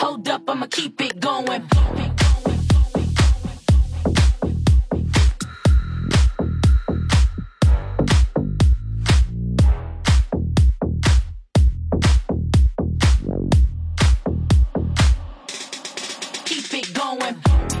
Hold up, I'ma keep it going. Keep it going.